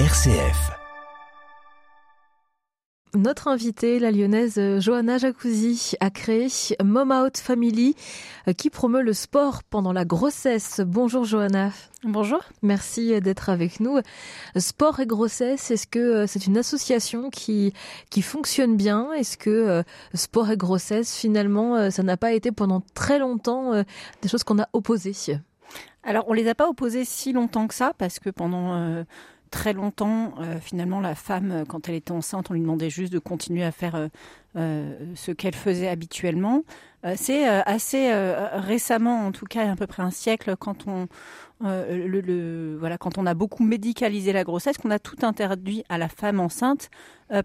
RCF. Notre invitée, la lyonnaise Johanna Jacuzzi, a créé Mom Out Family qui promeut le sport pendant la grossesse. Bonjour Johanna. Bonjour. Merci d'être avec nous. Sport et grossesse, est-ce que c'est une association qui, qui fonctionne bien? Est-ce que euh, sport et grossesse, finalement, euh, ça n'a pas été pendant très longtemps euh, des choses qu'on a opposées? Alors, on les a pas opposées si longtemps que ça parce que pendant très longtemps, euh, finalement, la femme, euh, quand elle était enceinte, on lui demandait juste de continuer à faire euh, ce qu'elle faisait habituellement. c'est assez récemment, en tout cas, à peu près un siècle, quand on, voilà, quand on a beaucoup médicalisé la grossesse, qu'on a tout interdit à la femme enceinte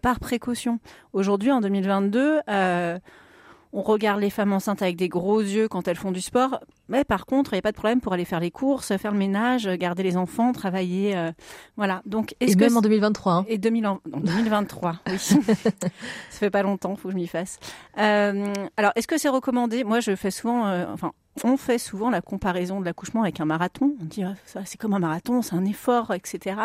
par précaution. Aujourd'hui, en 2022, on regarde les femmes enceintes avec des gros yeux quand elles font du sport. Mais par contre, il n'y a pas de problème pour aller faire les courses, faire le ménage, garder les enfants, travailler. Euh, voilà. Donc, est-ce et même en 2023. Hein. Et 2023, oui. Ça fait pas longtemps, faut que je m'y fasse. Euh, alors, est-ce que c'est recommandé? Moi, je fais souvent, euh, enfin, on fait souvent la comparaison de l'accouchement avec un marathon. On dit ah, c'est comme un marathon, c'est un effort, etc.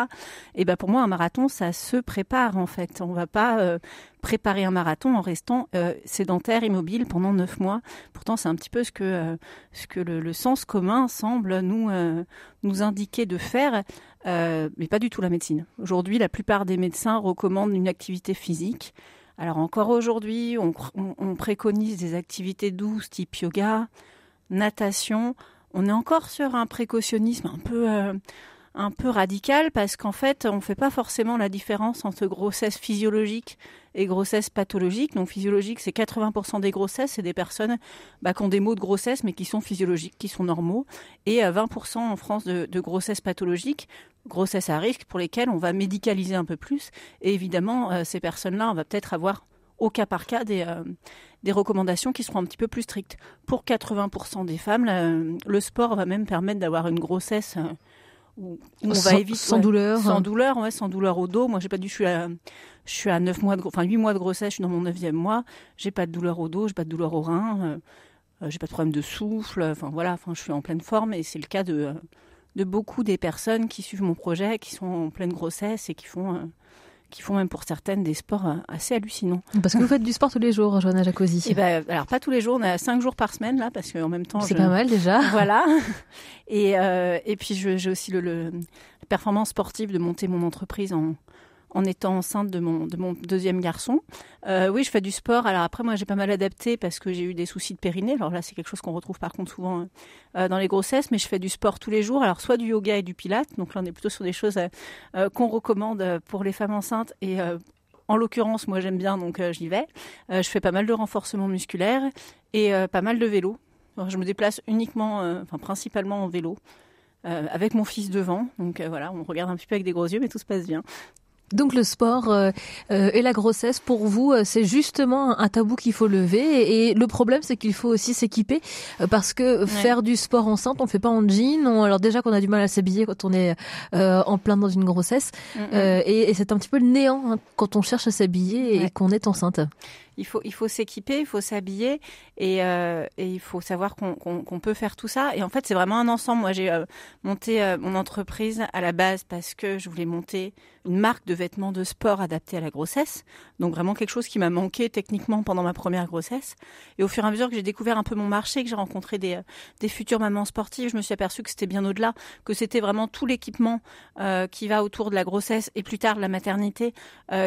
Et ben pour moi un marathon ça se prépare en fait. On va pas euh, préparer un marathon en restant euh, sédentaire, immobile pendant neuf mois. Pourtant c'est un petit peu ce que euh, ce que le, sens commun semble nous nous indiquer de faire, mais pas du tout la médecine. Aujourd'hui la plupart des médecins recommandent une activité physique. Alors encore aujourd'hui, on préconise des activités douces type yoga, natation, on est encore sur un précautionnisme un peu, euh, un peu radical parce qu'en fait, on ne fait pas forcément la différence entre grossesse physiologique et grossesse pathologique. Donc physiologique, c'est 80% des grossesses, c'est des personnes bah, qui ont des maux de grossesse mais qui sont physiologiques, qui sont normaux. Et 20% en France de, de grossesse pathologique, grossesse à risque, pour lesquelles on va médicaliser un peu plus. Et évidemment, euh, ces personnes-là, on va peut-être avoir au cas par cas des, euh, des recommandations qui seront un petit peu plus strictes. Pour 80% des femmes, le sport va même permettre d'avoir une grossesse euh, où, on va éviter sans douleur, sans douleur, ouais, sans douleur au dos. Moi, j'ai pas du, je suis à, je suis à 9 mois, de, enfin 8 mois de grossesse, je suis dans mon 9e mois. J'ai pas de douleur au dos, j'ai pas de douleur au rein, euh, j'ai pas de problème de souffle. Enfin voilà, enfin je suis en pleine forme et c'est le cas de de beaucoup des personnes qui suivent mon projet, qui sont en pleine grossesse et qui font qui font même pour certaines des sports euh, assez hallucinants. Parce que vous faites du sport tous les jours, Johanna Jacozzi. Eh ben, alors pas tous les jours, on a cinq jours par semaine là, parce qu'en même temps. C'est pas mal déjà. Voilà. Et, euh, et puis j'ai aussi le, le, la performance sportive de monter mon entreprise en, en étant enceinte de mon, de mon deuxième garçon. Euh, oui, je fais du sport. Alors après, moi, j'ai pas mal adapté parce que j'ai eu des soucis de périnée. Alors là, c'est quelque chose qu'on retrouve par contre souvent euh, dans les grossesses, mais je fais du sport tous les jours. Alors soit du yoga et du pilates. Donc là, on est plutôt sur des choses euh, qu'on recommande pour les femmes enceintes et en l'occurrence, moi j'aime bien, donc j'y vais. je fais pas mal de renforcement musculaire et pas mal de vélo. je me déplace uniquement, enfin principalement en vélo, avec mon fils devant. Donc voilà, on regarde un petit peu avec des gros yeux, mais tout se passe bien. Donc le sport euh, euh, et la grossesse, pour vous, euh, c'est justement un tabou qu'il faut lever. Et, le problème, c'est qu'il faut aussi s'équiper parce que faire du sport enceinte, on fait pas en jean. alors déjà qu'on a du mal à s'habiller quand on est en plein dans une grossesse, et, c'est un petit peu le néant hein, quand on cherche à s'habiller et qu'on est enceinte il faut, il faut s'équiper, il faut s'habiller et, euh, et, il faut savoir qu'on peut faire tout ça. Et en fait, c'est vraiment un ensemble. Moi, j'ai euh, monté euh, mon entreprise à la base parce que je voulais monter une marque de vêtements de sport adaptée à la grossesse. Donc vraiment quelque chose qui m'a manqué techniquement pendant ma première grossesse. Et au fur et à mesure que j'ai découvert un peu mon marché, que j'ai rencontré des, des futures mamans sportives, je me suis aperçue que c'était bien au-delà, que c'était vraiment tout l'équipement qui va autour de la grossesse et plus tard de la maternité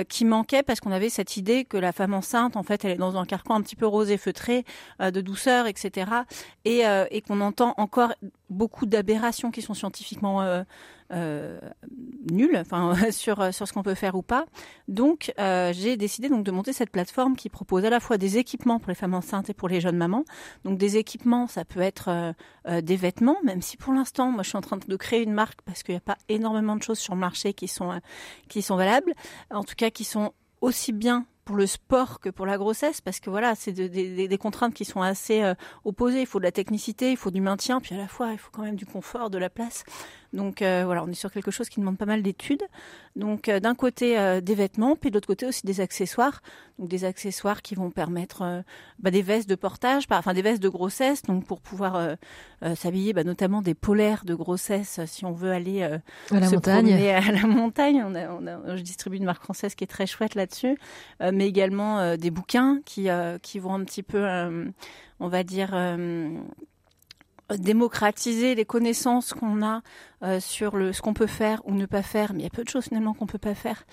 qui manquait parce qu'on avait cette idée que la femme enceinte en fait, elle est dans un carcan un petit peu rosé feutré, euh, de douceur, etc. Euh, et, qu'on entend encore beaucoup d'aberrations qui sont scientifiquement euh, nulles, enfin sur sur ce qu'on peut faire ou pas. Donc, j'ai décidé donc de monter cette plateforme qui propose à la fois des équipements pour les femmes enceintes et pour les jeunes mamans. Donc, des équipements, ça peut être des vêtements, même si pour l'instant, moi, je suis en train de créer une marque parce qu'il n'y a pas énormément de choses sur le marché qui sont qui sont valables, en tout cas qui sont aussi bien pour le sport que pour la grossesse, parce que voilà, c'est des contraintes qui sont assez euh, opposées. Il faut de la technicité, il faut du maintien, puis à la fois, il faut quand même du confort, de la place. Donc voilà, on est sur quelque chose qui demande pas mal d'études. Donc d'un côté des vêtements, puis de l'autre côté aussi des accessoires. Donc des accessoires qui vont permettre bah, des vestes de portage, enfin des vestes de grossesse, donc pour pouvoir s'habiller, bah, notamment des polaires de grossesse si on veut aller à la montagne. à la montagne. On a, je distribue une marque française qui est très chouette là-dessus, mais également des bouquins qui qui vont un petit peu on va dire, euh, démocratiser les connaissances qu'on a euh, sur le, ce qu'on peut faire ou ne pas faire, mais il y a peu de choses finalement qu'on peut pas faire.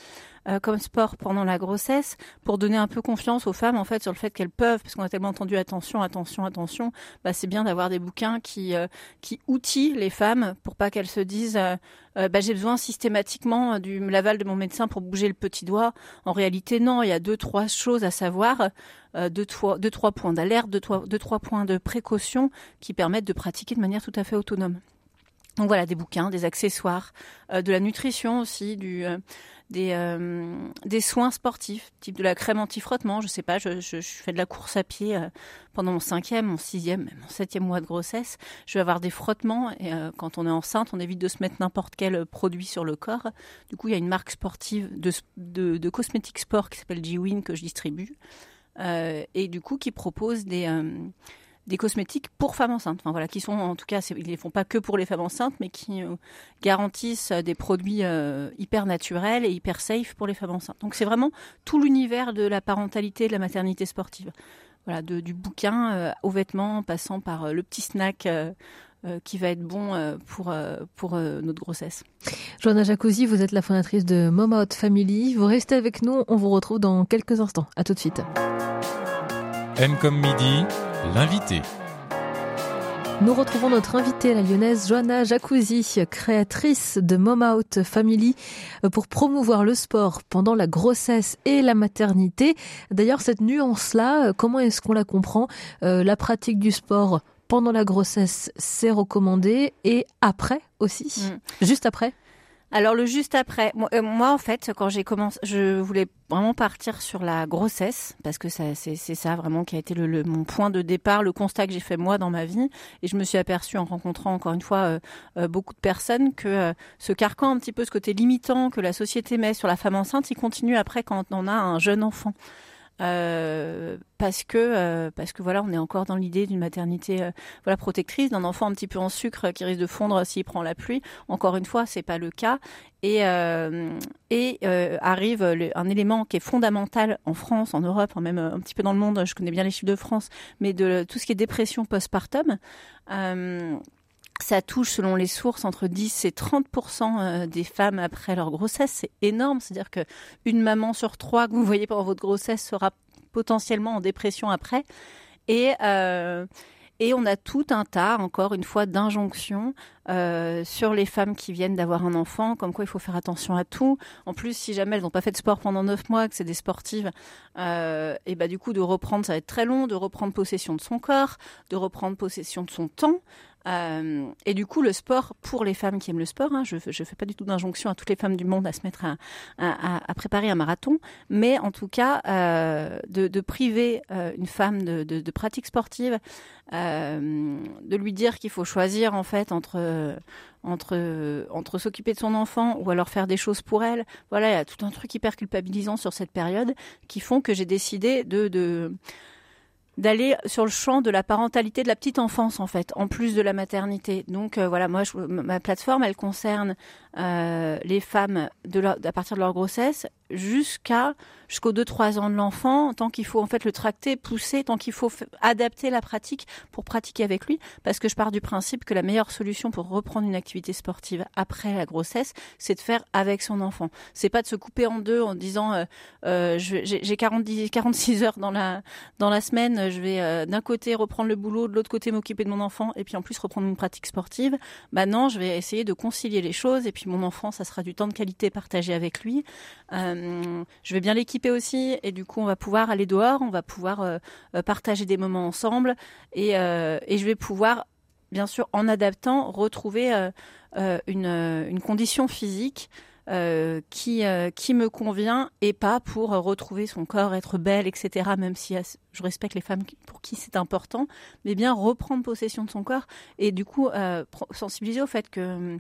Euh, comme sport pendant la grossesse pour donner un peu confiance aux femmes en fait sur le fait qu'elles peuvent parce qu'on a tellement entendu attention attention attention bah c'est bien d'avoir des bouquins qui euh, qui outillent les femmes pour pas qu'elles se disent euh, bah, j'ai besoin systématiquement du l'aval de mon médecin pour bouger le petit doigt en réalité non il y a deux trois choses à savoir deux, trois, deux, trois points d'alerte, deux, trois, deux, trois points de précaution qui permettent de pratiquer de manière tout à fait autonome. Donc voilà, des bouquins, des accessoires, de la nutrition aussi, des, euh, des soins sportifs, type de la crème anti-frottement. Je sais pas, je, fais de la course à pied euh, pendant mon cinquième, mon sixième, mon septième mois de grossesse. Je vais avoir des frottements et euh, quand on est enceinte, on évite de se mettre n'importe quel produit sur le corps. Du coup, il y a une marque sportive de, de, de cosmétiques sport qui s'appelle G-Win que je distribue et du coup qui propose des des cosmétiques pour femmes enceintes. Enfin, voilà, qui sont en tout cas, ils les font pas que pour les femmes enceintes, mais qui euh, garantissent euh, des produits euh, hyper naturels et hyper safe pour les femmes enceintes. Donc c'est vraiment tout l'univers de la parentalité et de la maternité sportive. Voilà, de, du bouquin aux vêtements, passant par le petit snack. qui va être bon pour, pour notre grossesse. Joanna Jacuzzi, vous êtes la fondatrice de Mom Out Family. Vous restez avec nous, on vous retrouve dans quelques instants. À tout de suite. M comme midi, L'invité. Nous retrouvons notre invitée, la lyonnaise Joanna Jacuzzi, créatrice de Mom Out Family, pour promouvoir le sport pendant la grossesse et la maternité. D'ailleurs, cette nuance-là, comment est-ce qu'on la comprend euh, La pratique du sport pendant la grossesse, c'est recommandé et après aussi, mm. juste après alors le juste après, euh, moi, en fait, quand j'ai commencé, je voulais vraiment partir sur la grossesse parce que c'est ça vraiment qui a été le, mon point de départ, le constat que j'ai fait moi dans ma vie, et je me suis aperçue en rencontrant encore une fois euh, euh, beaucoup de personnes que ce carcan un petit peu, ce côté limitant que la société met sur la femme enceinte, il continue après quand on a un jeune enfant. Euh, parce que euh, parce que voilà, on est encore dans l'idée d'une maternité euh, voilà protectrice, d'un enfant un petit peu en sucre qui risque de fondre s'il prend la pluie. Encore une fois, c'est pas le cas. Et et arrive un élément qui est fondamental en France, en Europe, même un petit peu dans le monde. Je connais bien les chiffres de France, mais de tout ce qui est dépression postpartum ça touche, selon les sources, entre 10 et 30% euh, des femmes après leur grossesse. C'est énorme. C'est-à-dire que une maman sur trois que vous voyez pendant votre grossesse sera potentiellement en dépression après. Et, euh, on a tout un tas, encore une fois, d'injonctions euh, sur les femmes qui viennent d'avoir un enfant, comme quoi il faut faire attention à tout. En plus, si jamais elles n'ont pas fait de sport pendant neuf mois, que c'est des sportives, et bah du coup de reprendre, ça va être très long, de reprendre possession de son corps, de reprendre possession de son temps. Euh, et du coup, le sport, pour les femmes qui aiment le sport, hein, je ne fais pas du tout d'injonction à toutes les femmes du monde à se mettre à, préparer un marathon, mais en tout cas, euh, de, priver euh, une femme de, de, de pratiques sportives, euh, de lui dire qu'il faut choisir en fait entre entre entre s'occuper de son enfant ou alors faire des choses pour elle. Voilà, il y a tout un truc hyper culpabilisant sur cette période qui font que j'ai décidé de, de d'aller sur le champ de la parentalité de la petite enfance en fait, en plus de la maternité. Donc euh, voilà, moi ma plateforme elle concerne euh, les femmes de à partir de leur grossesse jusqu'à jusqu'aux 2-3 ans de l'enfant, tant qu'il faut en fait le tracter, pousser, tant qu'il faut adapter la pratique pour pratiquer avec lui, parce que je pars du principe que la meilleure solution pour reprendre une activité sportive après la grossesse, c'est de faire avec son enfant. C'est pas de se couper en deux en disant euh, euh, j'ai 46 heures dans la dans la semaine, je vais euh, d'un côté reprendre le boulot, de l'autre côté m'occuper de mon enfant, et puis en plus reprendre une pratique sportive. Bah non, je vais essayer de concilier les choses, et puis mon enfant, ça sera du temps de qualité partagé avec lui. Euh, je vais bien l'équiper aussi et du coup on va pouvoir aller dehors, on va pouvoir euh, euh, partager des moments ensemble et, et, je vais pouvoir bien sûr en adaptant retrouver une, condition physique qui, qui me convient et pas pour retrouver son corps, être belle, etc. Même si je respecte les femmes pour qui c'est important, mais bien reprendre possession de son corps et du coup sensibiliser au fait que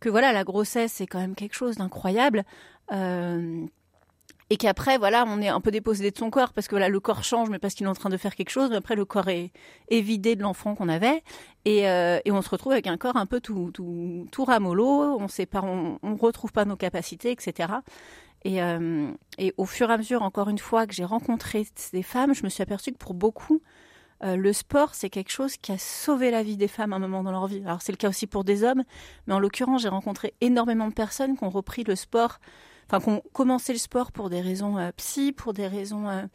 que voilà, la grossesse c'est quand même quelque chose d'incroyable. Euh, et qu'après voilà on est un peu déposé de son corps parce que voilà le corps change mais parce qu'il est en train de faire quelque chose mais après le corps est, vidé de l'enfant qu'on avait et, euh, et, on se retrouve avec un corps un peu tout tout, tout ramollo on sait pas on retrouve pas nos capacités etc et, euh, et au fur et à mesure encore une fois que j'ai rencontré ces femmes je me suis aperçue que pour beaucoup euh, le sport, c'est quelque chose qui a sauvé la vie des femmes à un moment dans leur vie. Alors c'est le cas aussi pour des hommes, mais en l'occurrence, j'ai rencontré énormément de personnes qui ont repris le sport, enfin qui ont commencé le sport pour des raisons euh, psy, pour des raisons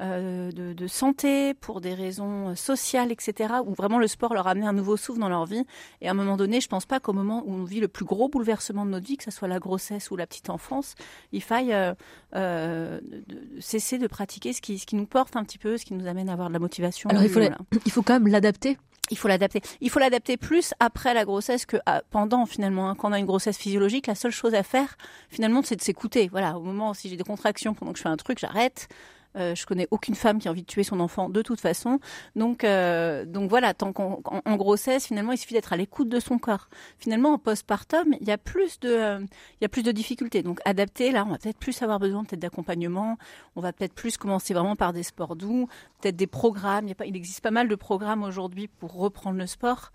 euh, de, de, santé, pour des raisons euh, sociales, etc., où vraiment le sport leur a amené un nouveau souffle dans leur vie. Et à un moment donné, je pense pas qu'au moment où on vit le plus gros bouleversement de notre vie, que ce soit la grossesse ou la petite enfance, il faille euh, euh, de, cesser de pratiquer ce qui, ce qui nous porte un petit peu, ce qui nous amène à avoir de la motivation. Alors il faut, voilà. il faut quand même l'adapter il faut l'adapter. Il faut l'adapter plus après la grossesse que pendant finalement. Hein. Quand on a une grossesse physiologique, la seule chose à faire finalement, c'est de s'écouter. Voilà, au moment si j'ai des contractions pendant que je fais un truc, j'arrête. Euh, je connais aucune femme qui a envie de tuer son enfant de toute façon. Donc, euh, donc voilà, tant qu'en en grossesse, finalement, il suffit d'être à l'écoute de son corps. Finalement, en postpartum, il y a plus de, euh, il y a plus de difficultés. Donc, adapter, là, on va peut-être plus avoir besoin peut-être d'accompagnement. On va peut-être plus commencer vraiment par des sports doux, peut-être des programmes. Il, y a pas, existe pas mal de programmes aujourd'hui pour reprendre le sport.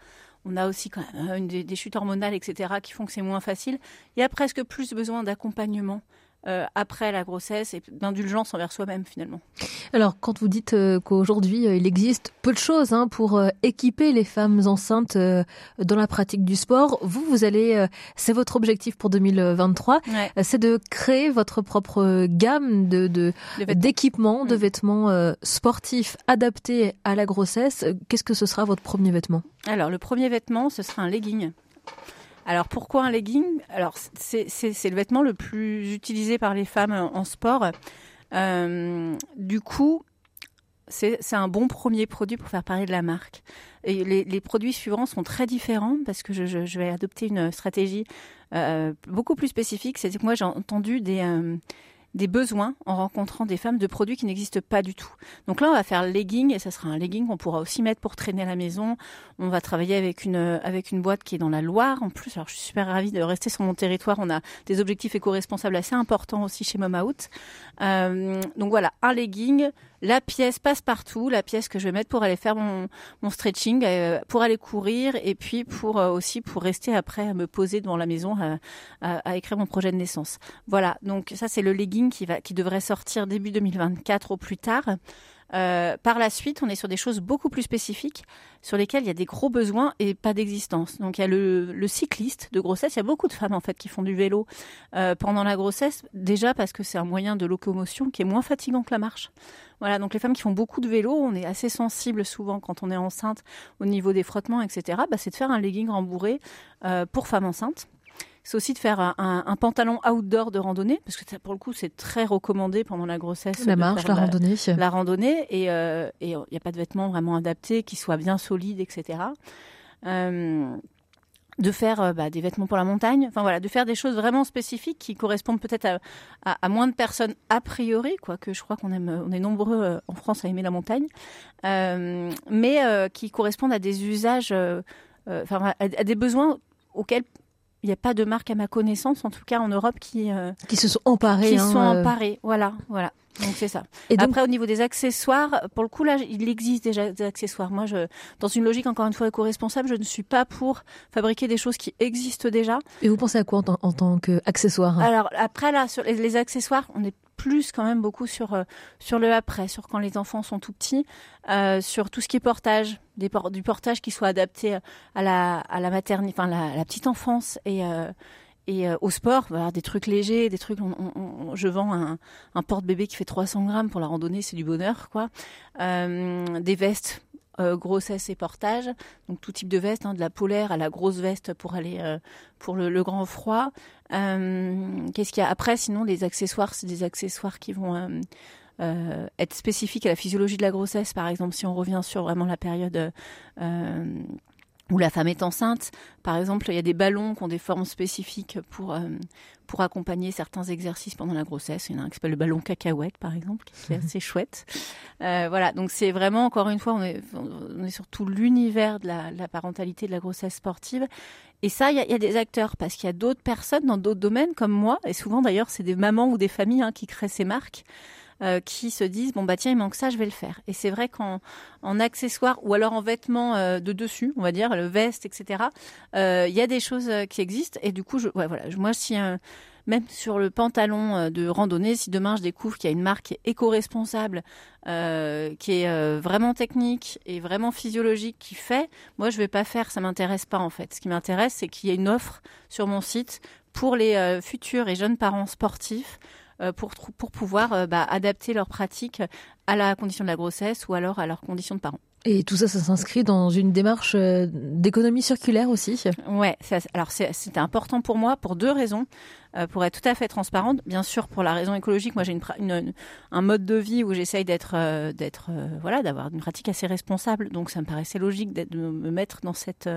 On a aussi quand même des, des chutes hormonales, etc., qui font que c'est moins facile. Il y a presque plus besoin d'accompagnement euh, après la grossesse et d'indulgence envers soi-même finalement. Alors quand vous dites euh, qu'aujourd'hui euh, il existe peu de choses hein, pour équiper les femmes enceintes dans la pratique du sport, vous vous allez, c'est votre objectif pour 2023, ouais. c'est de créer votre propre gamme de d'équipements, de, vêtements, de vêtements sportifs adaptés à la grossesse. Qu'est-ce que ce sera votre premier vêtement? Alors le premier vêtement, ce sera un legging. Alors pourquoi un legging? Alors c'est le vêtement le plus utilisé par les femmes en sport. Euh, du coup, c'est un bon premier produit pour faire parler de la marque. Et les, produits suivants sont très différents parce que je vais adopter une stratégie euh, beaucoup plus spécifique. C'est que moi j'ai entendu des, euh, des besoins en rencontrant des femmes de produits qui n'existent pas du tout. Donc là, on va faire le legging et ça sera un legging qu'on pourra aussi mettre pour traîner à la maison. On va travailler avec une avec une boîte qui est dans la Loire en plus. Alors je suis super ravie de rester sur mon territoire. On a des objectifs éco-responsables assez importants aussi chez Mom Out. Euh, donc voilà, un legging, la pièce passe partout, la pièce que je vais mettre pour aller faire mon, stretching, euh, pour aller courir et puis pour euh, aussi pour rester après à me poser devant la maison à écrire mon projet de naissance. Voilà, donc ça c'est le legging qui va qui devrait sortir début 2024 au plus tard. Euh, par la suite, on est sur des choses beaucoup plus spécifiques sur lesquelles il y a des gros besoins et pas d'existence. Donc il y a le, cycliste de grossesse. Il y a beaucoup de femmes en fait qui font du vélo euh, pendant la grossesse, déjà parce que c'est un moyen de locomotion qui est moins fatigant que la marche. Voilà, donc les femmes qui font beaucoup de vélo, on est assez sensible souvent quand on est enceinte au niveau des frottements, etc. Bah, c'est de faire un legging rembourré euh, pour femmes enceintes c'est aussi de faire un, un, un, pantalon outdoor de randonnée, parce que ça, pour le coup, c'est très recommandé pendant la grossesse. La marche, la, la, randonnée. La randonnée, et il euh, n'y a pas de vêtements vraiment adaptés, qui soient bien solides, etc. Euh, de faire euh, bah, des vêtements pour la montagne, enfin voilà, de faire des choses vraiment spécifiques qui correspondent peut-être à, à, à, moins de personnes a priori, quoique je crois qu'on aime, on est nombreux euh, en France à aimer la montagne, euh, mais euh, qui correspondent à des usages, enfin à, à des besoins auxquels il n'y a pas de marque à ma connaissance, en tout cas en Europe, qui euh, qui se sont emparés. Qui hein, sont emparés, voilà, voilà. Donc c'est ça. Et donc... Après, au niveau des accessoires, pour le coup là, il existe déjà des accessoires. Moi, je, dans une logique encore une fois éco-responsable, je ne suis pas pour fabriquer des choses qui existent déjà. Et vous pensez à quoi en, en tant qu'accessoire? Alors après là, sur les, les accessoires, on est plus quand même beaucoup sur euh, sur le après, sur quand les enfants sont tout petits, euh, sur tout ce qui est portage, du portage qui soit adapté à la à la maternité, enfin la, petite enfance et euh, et euh, au sport, voilà, des trucs légers, des trucs. Je vends un, un porte-bébé qui fait 300 grammes pour la randonnée, c'est du bonheur, quoi. Euh, des vestes euh, grossesse et portage, donc tout type de veste, hein, de la polaire à la grosse veste pour aller euh, pour le, grand froid. Euh, Qu'est-ce qu'il y a après? Sinon, les accessoires, c'est des accessoires qui vont être spécifiques à la physiologie de la grossesse. Par exemple, si on revient sur vraiment la période où la femme est enceinte. Par exemple, il y a des ballons qui ont des formes spécifiques pour, euh, pour accompagner certains exercices pendant la grossesse. Il y en a un qui s'appelle le ballon cacahuète, par exemple, qui est assez chouette. Euh, voilà, donc c'est vraiment, encore une fois, on est, on est sur tout l'univers de la, la, parentalité, de la grossesse sportive. Et ça, il y, a des acteurs parce qu'il y a d'autres personnes dans d'autres domaines comme moi, et souvent d'ailleurs, c'est des mamans ou des familles hein, qui créent ces marques. Euh, qui se disent bon bah tiens il manque ça je vais le faire. Et c'est vrai qu'en en accessoires ou alors en vêtements euh, de dessus on va dire le veste etc euh, il y a des choses qui existent. Et du coup je ouais, voilà. Moi si même sur le pantalon de randonnée, si demain je découvre qu'il y a une marque éco-responsable, euh, qui est vraiment technique et vraiment physiologique, qui fait, moi je vais pas faire, ça m'intéresse pas en fait. Ce qui m'intéresse, c'est qu'il y ait une offre sur mon site pour les futurs et jeunes parents sportifs euh, pour, pour pouvoir euh, bah, adapter leurs pratiques à la condition de la grossesse ou alors à leurs conditions de parents. Et tout ça, ça s'inscrit dans une démarche euh, d'économie circulaire aussi. Ouais, alors c'était important pour moi pour deux raisons. pour être tout à fait transparente, bien sûr pour la raison écologique, moi j'ai une, un mode de vie où j'essaye d'être, d'être, voilà, d'avoir une pratique assez responsable. Donc ça me paraissait logique de me mettre dans cette,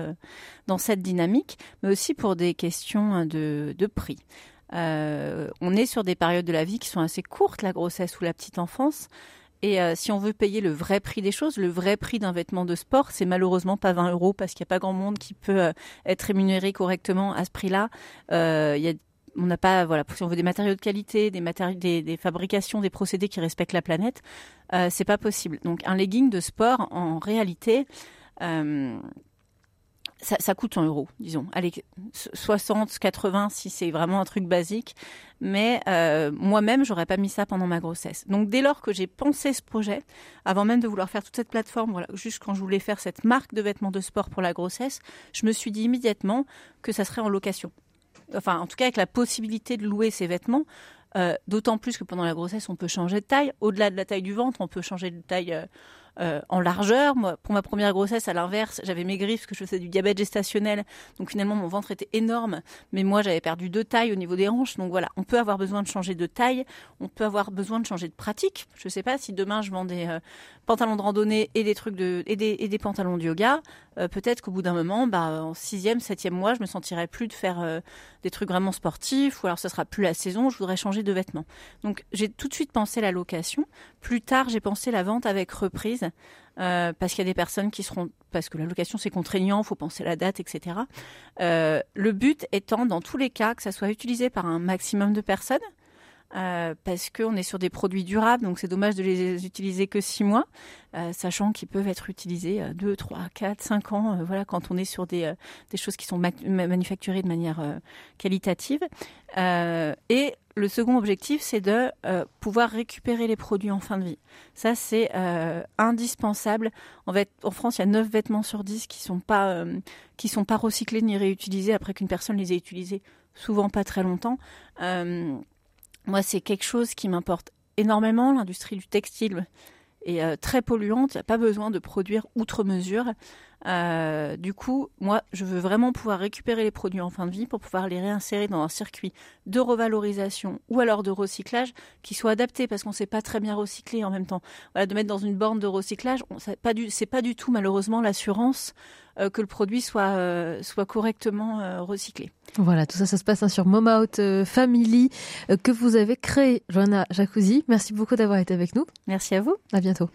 dans cette dynamique, mais aussi pour des questions de, de prix. Euh, on est sur des périodes de la vie qui sont assez courtes, la grossesse ou la petite enfance. Et euh, si on veut payer le vrai prix des choses, le vrai prix d'un vêtement de sport, c'est malheureusement pas 20 euros parce qu'il n'y a pas grand monde qui peut euh, être rémunéré correctement à ce prix-là. on n'a pas, voilà, si on veut des matériaux de qualité, des, matériaux, des, fabrications, des procédés qui respectent la planète, c'est pas possible. Donc un legging de sport, en réalité, ça, coûte 100 euros, disons. Allez, 60, 80 si c'est vraiment un truc basique. Mais euh, moi-même, j'aurais pas mis ça pendant ma grossesse. Donc dès lors que j'ai pensé ce projet, avant même de vouloir faire toute cette plateforme, voilà, juste quand je voulais faire cette marque de vêtements de sport pour la grossesse, je me suis dit immédiatement que ça serait en location. Enfin, en tout cas avec la possibilité de louer ces vêtements. Euh, d'autant plus que pendant la grossesse, on peut changer de taille. Au-delà de la taille du ventre, on peut changer de taille. Euh, euh, en largeur. Moi, pour ma première grossesse, à l'inverse, j'avais maigri parce que je faisais du diabète gestationnel. Donc finalement, mon ventre était énorme. Mais moi, j'avais perdu deux tailles au niveau des hanches. Donc voilà, on peut avoir besoin de changer de taille. On peut avoir besoin de changer de pratique. Je ne sais pas si demain, je vends des euh, pantalons de randonnée et des trucs de, et des, et des pantalons de yoga. Euh, peut-être qu'au bout d'un moment, bah, en sixième, septième mois, je me sentirai plus de faire des trucs vraiment sportifs. Ou alors, ce sera plus la saison. Je voudrais changer de vêtements. Donc, j'ai tout de suite pensé la location. Plus tard, j'ai pensé la vente avec reprise euh, parce qu'il y a des personnes qui seront, parce que la location c'est contraignant, il faut penser à la date, etc. Euh, le but étant, dans tous les cas, que ça soit utilisé par un maximum de personnes, euh, parce qu'on est sur des produits durables, donc c'est dommage de les utiliser que six mois, euh, sachant qu'ils peuvent être utilisés euh, deux, trois, quatre, cinq ans, euh, voilà, quand on est sur des, des choses qui sont manufacturées de manière qualitative. et le second objectif, c'est de pouvoir récupérer les produits en fin de vie. Ça, c'est indispensable. En, fait, en France, il y a 9 vêtements sur 10 qui sont pas sont pas recyclés ni réutilisés après qu'une personne les ait utilisés, souvent pas très longtemps. Moi, c'est quelque chose qui m'importe énormément. L'industrie du textile est euh, très polluante. Il n'y a pas besoin de produire outre mesure. Euh, du coup, moi, je veux vraiment pouvoir récupérer les produits en fin de vie pour pouvoir les réinsérer dans un circuit de revalorisation ou alors de recyclage qui soit adapté parce qu'on ne sait pas très bien recycler en même temps. Voilà, de mettre dans une borne de recyclage, c'est pas du, c'est pas du tout malheureusement l'assurance euh, que le produit soit euh, soit correctement recyclé. Voilà, tout ça, ça se passe hein, sur Momout Family que vous avez créé, Joanna Jacuzzi. Merci beaucoup d'avoir été avec nous. Merci à vous. À bientôt.